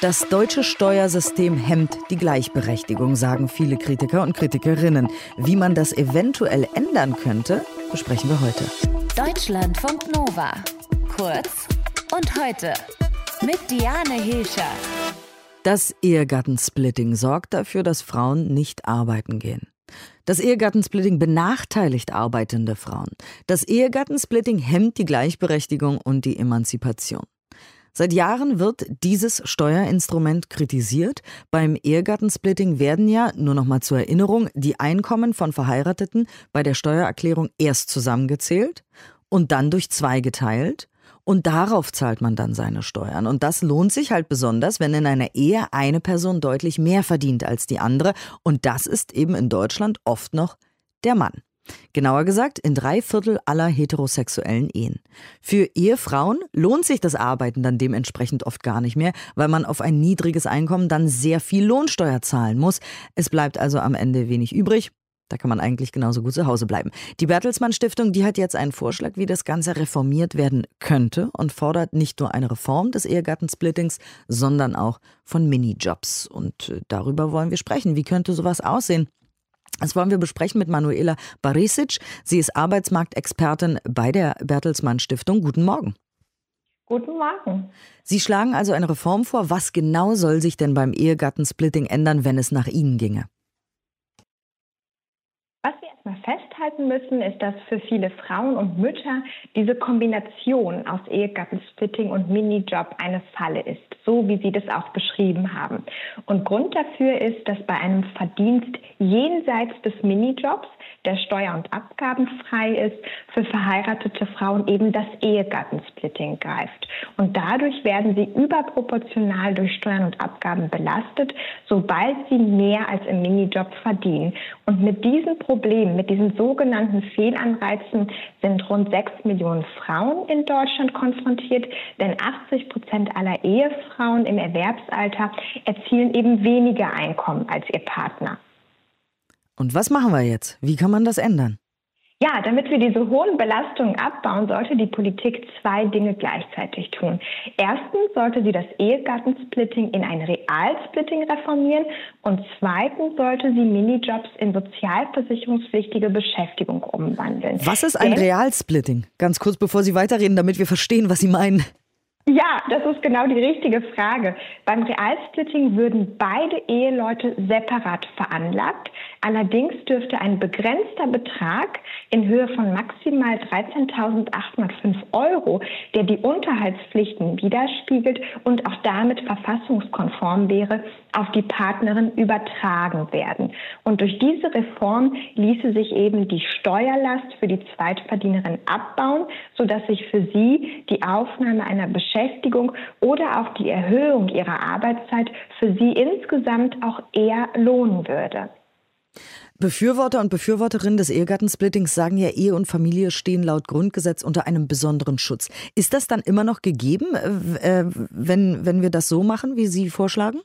Das deutsche Steuersystem hemmt die Gleichberechtigung, sagen viele Kritiker und Kritikerinnen. Wie man das eventuell ändern könnte, besprechen wir heute. Deutschlandfunk Nova. Kurz und heute mit Diane Hilscher. Das Ehegattensplitting sorgt dafür, dass Frauen nicht arbeiten gehen. Das Ehegattensplitting benachteiligt arbeitende Frauen. Das Ehegattensplitting hemmt die Gleichberechtigung und die Emanzipation. Seit Jahren wird dieses Steuerinstrument kritisiert. Beim Ehegattensplitting werden ja, nur noch mal zur Erinnerung, die Einkommen von Verheirateten bei der Steuererklärung erst zusammengezählt und dann durch zwei geteilt. Und darauf zahlt man dann seine Steuern. Und das lohnt sich halt besonders, wenn in einer Ehe eine Person deutlich mehr verdient als die andere. Und das ist eben in Deutschland oft noch der Mann. Genauer gesagt, in drei Viertel aller heterosexuellen Ehen. Für Ehefrauen lohnt sich das Arbeiten dann dementsprechend oft gar nicht mehr, weil man auf ein niedriges Einkommen dann sehr viel Lohnsteuer zahlen muss. Es bleibt also am Ende wenig übrig. Da kann man eigentlich genauso gut zu Hause bleiben. Die Bertelsmann Stiftung, die hat jetzt einen Vorschlag, wie das Ganze reformiert werden könnte und fordert nicht nur eine Reform des Ehegattensplittings, sondern auch von Minijobs. Und äh, darüber wollen wir sprechen. Wie könnte sowas aussehen? Das wollen wir besprechen mit Manuela Barisic. Sie ist Arbeitsmarktexpertin bei der Bertelsmann Stiftung. Guten Morgen. Guten Morgen. Sie schlagen also eine Reform vor. Was genau soll sich denn beim Ehegattensplitting ändern, wenn es nach Ihnen ginge? Festhalten müssen, ist, dass für viele Frauen und Mütter diese Kombination aus Ehegattensplitting und Minijob eine Falle ist, so wie Sie das auch beschrieben haben. Und Grund dafür ist, dass bei einem Verdienst jenseits des Minijobs der steuer- und abgabenfrei ist, für verheiratete Frauen eben das Ehegattensplitting greift. Und dadurch werden sie überproportional durch Steuern und Abgaben belastet, sobald sie mehr als im Minijob verdienen. Und mit diesem Problem, mit diesen sogenannten Fehlanreizen sind rund sechs Millionen Frauen in Deutschland konfrontiert, denn 80 Prozent aller Ehefrauen im Erwerbsalter erzielen eben weniger Einkommen als ihr Partner. Und was machen wir jetzt? Wie kann man das ändern? Ja, damit wir diese hohen Belastungen abbauen, sollte die Politik zwei Dinge gleichzeitig tun. Erstens sollte sie das Ehegattensplitting in ein Realsplitting reformieren und zweitens sollte sie Minijobs in sozialversicherungspflichtige Beschäftigung umwandeln. Was ist ein Realsplitting? Ganz kurz, bevor Sie weiterreden, damit wir verstehen, was Sie meinen. Ja, das ist genau die richtige Frage. Beim Realsplitting würden beide Eheleute separat veranlagt. Allerdings dürfte ein begrenzter Betrag in Höhe von maximal 13.805 Euro, der die Unterhaltspflichten widerspiegelt und auch damit verfassungskonform wäre, auf die Partnerin übertragen werden. Und durch diese Reform ließe sich eben die Steuerlast für die Zweitverdienerin abbauen, sodass sich für sie die Aufnahme einer Beschäftigung oder auch die Erhöhung ihrer Arbeitszeit für sie insgesamt auch eher lohnen würde. Befürworter und Befürworterinnen des Ehegattensplittings sagen ja, Ehe und Familie stehen laut Grundgesetz unter einem besonderen Schutz. Ist das dann immer noch gegeben, äh, äh wenn, wenn wir das so machen, wie Sie vorschlagen?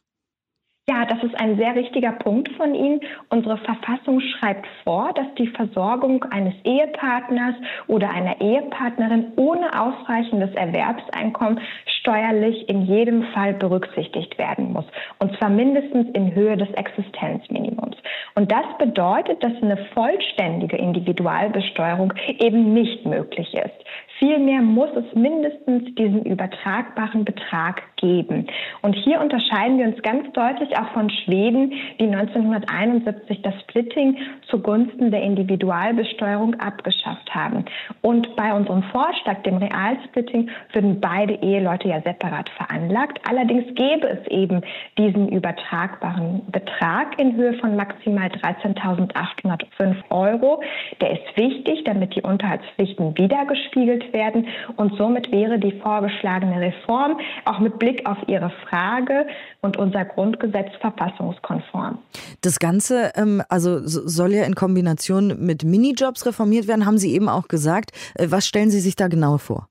Ja, das ist ein sehr richtiger Punkt von Ihnen. Unsere Verfassung schreibt vor, dass die Versorgung eines Ehepartners oder einer Ehepartnerin ohne ausreichendes Erwerbseinkommen steuerlich in jedem Fall berücksichtigt werden muss. Und zwar mindestens in Höhe des Existenzminimums. Und das bedeutet, dass eine vollständige Individualbesteuerung eben nicht möglich ist. Vielmehr muss es mindestens diesen übertragbaren Betrag geben. Und hier unterscheiden wir uns ganz deutlich auch von Schweden, die 1971 das Splitting zugunsten der Individualbesteuerung abgeschafft haben. Und bei unserem Vorschlag, dem Realsplitting, würden beide Eheleute ja separat veranlagt. Allerdings gäbe es eben diesen übertragbaren Betrag in Höhe von maximal 13.805 Euro. Der ist wichtig, damit die Unterhaltspflichten wiedergespiegelt werden. Und somit wäre die vorgeschlagene Reform auch mit Blick auf Ihre Frage und unser Grundgesetz verfassungskonform. Das Ganze ähm, also soll ja in Kombination mit Minijobs reformiert werden, haben Sie eben auch gesagt. Äh, was stellen Sie sich da genau vor?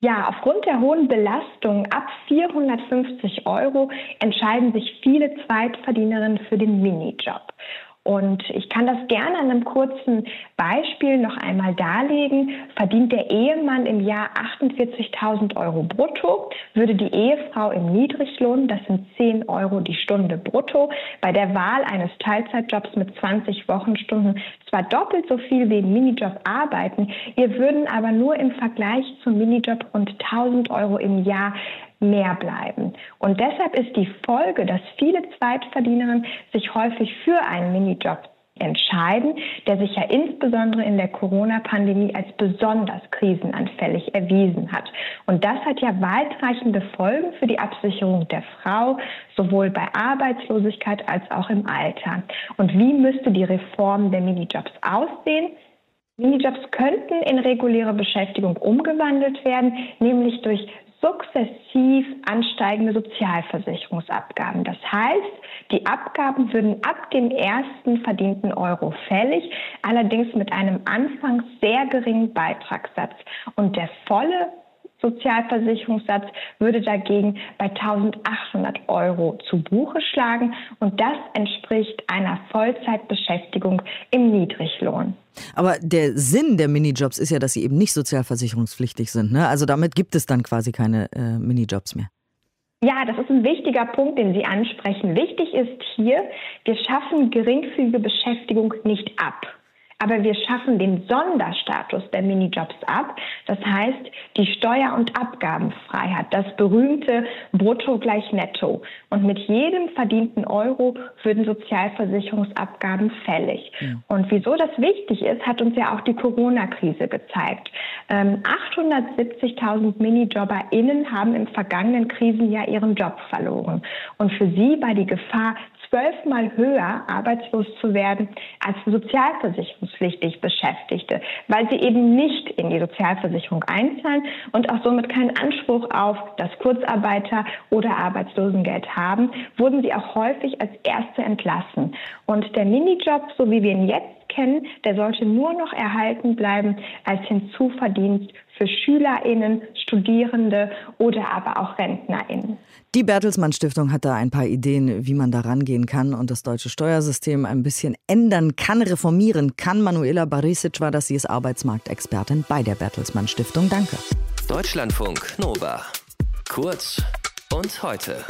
Ja, aufgrund der hohen Belastung ab 450 Euro entscheiden sich viele Zweitverdienerinnen für den Minijob. Und ich kann das gerne an einem kurzen Beispiel noch einmal darlegen. Verdient der Ehemann im Jahr 48.000 Euro brutto, würde die Ehefrau im Niedriglohn, das sind 10 Euro die Stunde brutto, bei der Wahl eines Teilzeitjobs mit 20 Wochenstunden zwar doppelt so viel wie im Minijob arbeiten, ihr würden aber nur im Vergleich zum Minijob rund 1000 Euro im Jahr mehr bleiben. Und deshalb ist die Folge, dass viele Zweitverdienerinnen sich häufig für einen Minijob entscheiden, der sich ja insbesondere in der Corona-Pandemie als besonders krisenanfällig erwiesen hat. Und das hat ja weitreichende Folgen für die Absicherung der Frau, sowohl bei Arbeitslosigkeit als auch im Alter. Und wie müsste die Reform der Minijobs aussehen? Minijobs könnten in reguläre Beschäftigung umgewandelt werden, nämlich durch sukzessiv ansteigende Sozialversicherungsabgaben. Das heißt, die Abgaben würden ab dem ersten verdienten Euro fällig, allerdings mit einem anfangs sehr geringen Beitragssatz. Und der volle Sozialversicherungssatz würde dagegen bei 1800 Euro zu Buche schlagen und das entspricht einer Vollzeitbeschäftigung im Niedriglohn. Aber der Sinn der Minijobs ist ja, dass sie eben nicht sozialversicherungspflichtig sind. Ne? Also damit gibt es dann quasi keine äh, Minijobs mehr. Ja, das ist ein wichtiger Punkt, den Sie ansprechen. Wichtig ist hier, wir schaffen geringfügige Beschäftigung nicht ab. Aber wir schaffen den Sonderstatus der Minijobs ab. Das heißt, die Steuer- und Abgabenfreiheit, das berühmte Brutto gleich Netto. Und mit jedem verdienten Euro würden Sozialversicherungsabgaben fällig. Ja. Und wieso das wichtig ist, hat uns ja auch die Corona-Krise gezeigt. 870.000 ähm, MinijobberInnen haben im vergangenen Krisenjahr ihren Job verloren. Und für sie war die Gefahr zwölfmal höher, arbeitslos zu werden, als sozialversicherungspflichtig Beschäftigte, weil sie eben nicht in die Sozialversicherung einzahlen und auch somit keinen Anspruch auf das Kurzarbeiter- oder Arbeitslosengeld haben, wurden sie auch häufig als Erste entlassen. Und der Minijob, so wie wir ihn jetzt kennen, der sollte nur noch erhalten bleiben als Hinzuverdienst für SchülerInnen, Studierende oder aber auch RentnerInnen. Die Bertelsmann Stiftung hat da ein paar Ideen, wie man da rangehen kann und das deutsche Steuersystem ein bisschen ändern kann, reformieren kann. Manuela Barisic war das, sie ist Arbeitsmarktexpertin bei der Bertelsmann Stiftung. Danke. Deutschlandfunk Nova. Kurz und heute.